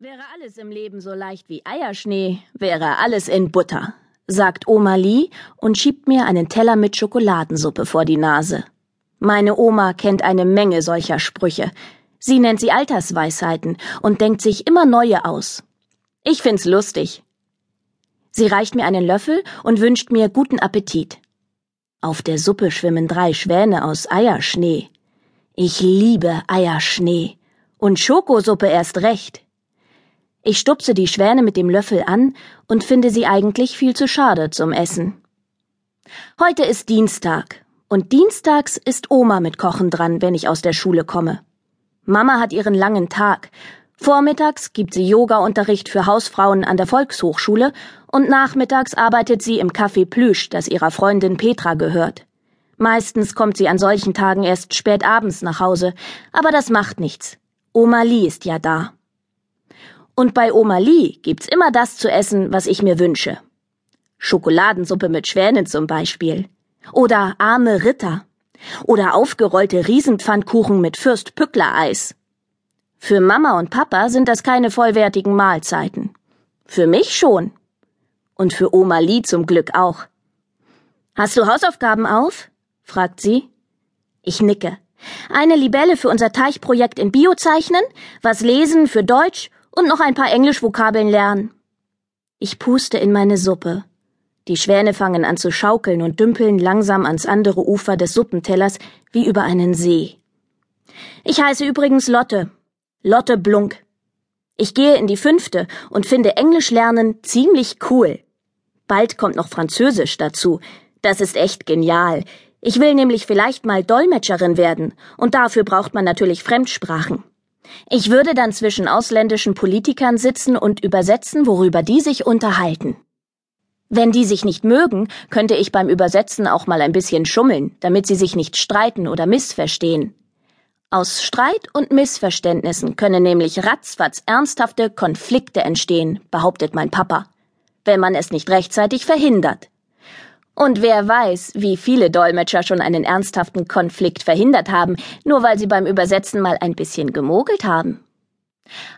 Wäre alles im Leben so leicht wie Eierschnee, wäre alles in Butter, sagt Oma Lee und schiebt mir einen Teller mit Schokoladensuppe vor die Nase. Meine Oma kennt eine Menge solcher Sprüche. Sie nennt sie Altersweisheiten und denkt sich immer neue aus. Ich find's lustig. Sie reicht mir einen Löffel und wünscht mir guten Appetit. Auf der Suppe schwimmen drei Schwäne aus Eierschnee. Ich liebe Eierschnee. Und Schokosuppe erst recht. Ich stupse die Schwäne mit dem Löffel an und finde sie eigentlich viel zu schade zum Essen. Heute ist Dienstag und dienstags ist Oma mit Kochen dran, wenn ich aus der Schule komme. Mama hat ihren langen Tag. Vormittags gibt sie Yoga-Unterricht für Hausfrauen an der Volkshochschule und nachmittags arbeitet sie im Café Plüsch, das ihrer Freundin Petra gehört. Meistens kommt sie an solchen Tagen erst spät abends nach Hause, aber das macht nichts. Oma Lee ist ja da. Und bei Oma Lee gibt's immer das zu essen, was ich mir wünsche. Schokoladensuppe mit Schwänen zum Beispiel. Oder arme Ritter. Oder aufgerollte Riesenpfannkuchen mit Fürst-Pückler-Eis. Für Mama und Papa sind das keine vollwertigen Mahlzeiten. Für mich schon. Und für Oma Lee zum Glück auch. Hast du Hausaufgaben auf? fragt sie. Ich nicke. Eine Libelle für unser Teichprojekt in Bio zeichnen, was lesen für Deutsch und noch ein paar Englischvokabeln lernen. Ich puste in meine Suppe. Die Schwäne fangen an zu schaukeln und dümpeln langsam ans andere Ufer des Suppentellers wie über einen See. Ich heiße übrigens Lotte. Lotte Blunk. Ich gehe in die fünfte und finde Englisch lernen ziemlich cool. Bald kommt noch Französisch dazu. Das ist echt genial. Ich will nämlich vielleicht mal Dolmetscherin werden, und dafür braucht man natürlich Fremdsprachen. Ich würde dann zwischen ausländischen Politikern sitzen und übersetzen, worüber die sich unterhalten. Wenn die sich nicht mögen, könnte ich beim Übersetzen auch mal ein bisschen schummeln, damit sie sich nicht streiten oder missverstehen. Aus Streit und Missverständnissen können nämlich ratzfatz ernsthafte Konflikte entstehen, behauptet mein Papa, wenn man es nicht rechtzeitig verhindert. Und wer weiß, wie viele Dolmetscher schon einen ernsthaften Konflikt verhindert haben, nur weil sie beim Übersetzen mal ein bisschen gemogelt haben.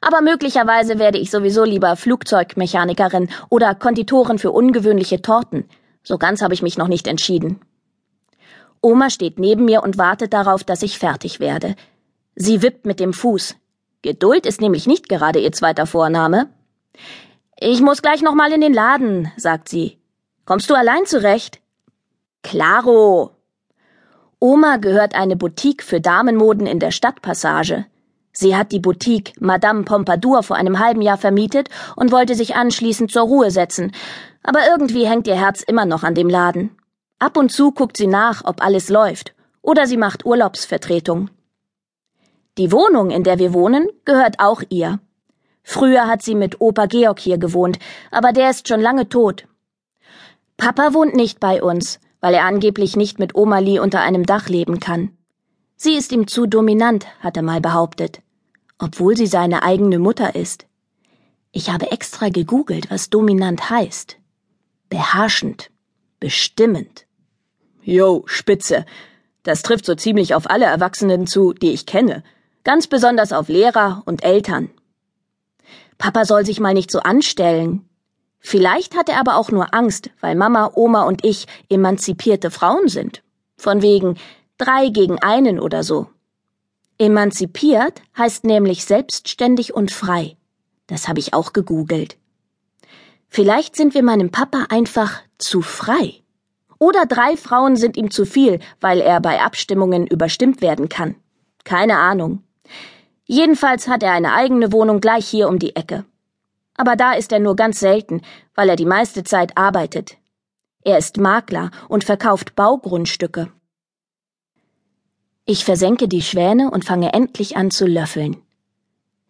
Aber möglicherweise werde ich sowieso lieber Flugzeugmechanikerin oder Konditorin für ungewöhnliche Torten. So ganz habe ich mich noch nicht entschieden. Oma steht neben mir und wartet darauf, dass ich fertig werde. Sie wippt mit dem Fuß. Geduld ist nämlich nicht gerade ihr zweiter Vorname. Ich muss gleich noch mal in den Laden, sagt sie. Kommst du allein zurecht? Klaro. Oma gehört eine Boutique für Damenmoden in der Stadtpassage. Sie hat die Boutique Madame Pompadour vor einem halben Jahr vermietet und wollte sich anschließend zur Ruhe setzen, aber irgendwie hängt ihr Herz immer noch an dem Laden. Ab und zu guckt sie nach, ob alles läuft, oder sie macht Urlaubsvertretung. Die Wohnung, in der wir wohnen, gehört auch ihr. Früher hat sie mit Opa Georg hier gewohnt, aber der ist schon lange tot. Papa wohnt nicht bei uns, weil er angeblich nicht mit Oma Lee unter einem Dach leben kann. Sie ist ihm zu dominant, hat er mal behauptet, obwohl sie seine eigene Mutter ist. Ich habe extra gegoogelt, was dominant heißt. Beherrschend, bestimmend. Jo, Spitze. Das trifft so ziemlich auf alle Erwachsenen zu, die ich kenne, ganz besonders auf Lehrer und Eltern. Papa soll sich mal nicht so anstellen, Vielleicht hat er aber auch nur Angst, weil Mama, Oma und ich emanzipierte Frauen sind. Von wegen drei gegen einen oder so. Emanzipiert heißt nämlich selbstständig und frei. Das habe ich auch gegoogelt. Vielleicht sind wir meinem Papa einfach zu frei. Oder drei Frauen sind ihm zu viel, weil er bei Abstimmungen überstimmt werden kann. Keine Ahnung. Jedenfalls hat er eine eigene Wohnung gleich hier um die Ecke aber da ist er nur ganz selten, weil er die meiste Zeit arbeitet. Er ist Makler und verkauft Baugrundstücke. Ich versenke die Schwäne und fange endlich an zu löffeln.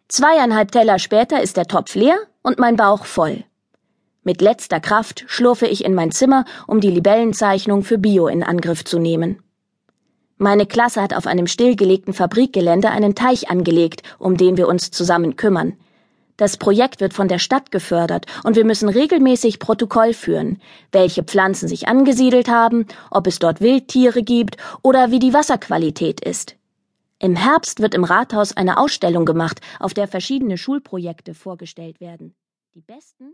Zweieinhalb Teller später ist der Topf leer und mein Bauch voll. Mit letzter Kraft schlurfe ich in mein Zimmer, um die Libellenzeichnung für Bio in Angriff zu nehmen. Meine Klasse hat auf einem stillgelegten Fabrikgelände einen Teich angelegt, um den wir uns zusammen kümmern. Das Projekt wird von der Stadt gefördert und wir müssen regelmäßig Protokoll führen, welche Pflanzen sich angesiedelt haben, ob es dort Wildtiere gibt oder wie die Wasserqualität ist. Im Herbst wird im Rathaus eine Ausstellung gemacht, auf der verschiedene Schulprojekte vorgestellt werden. Die besten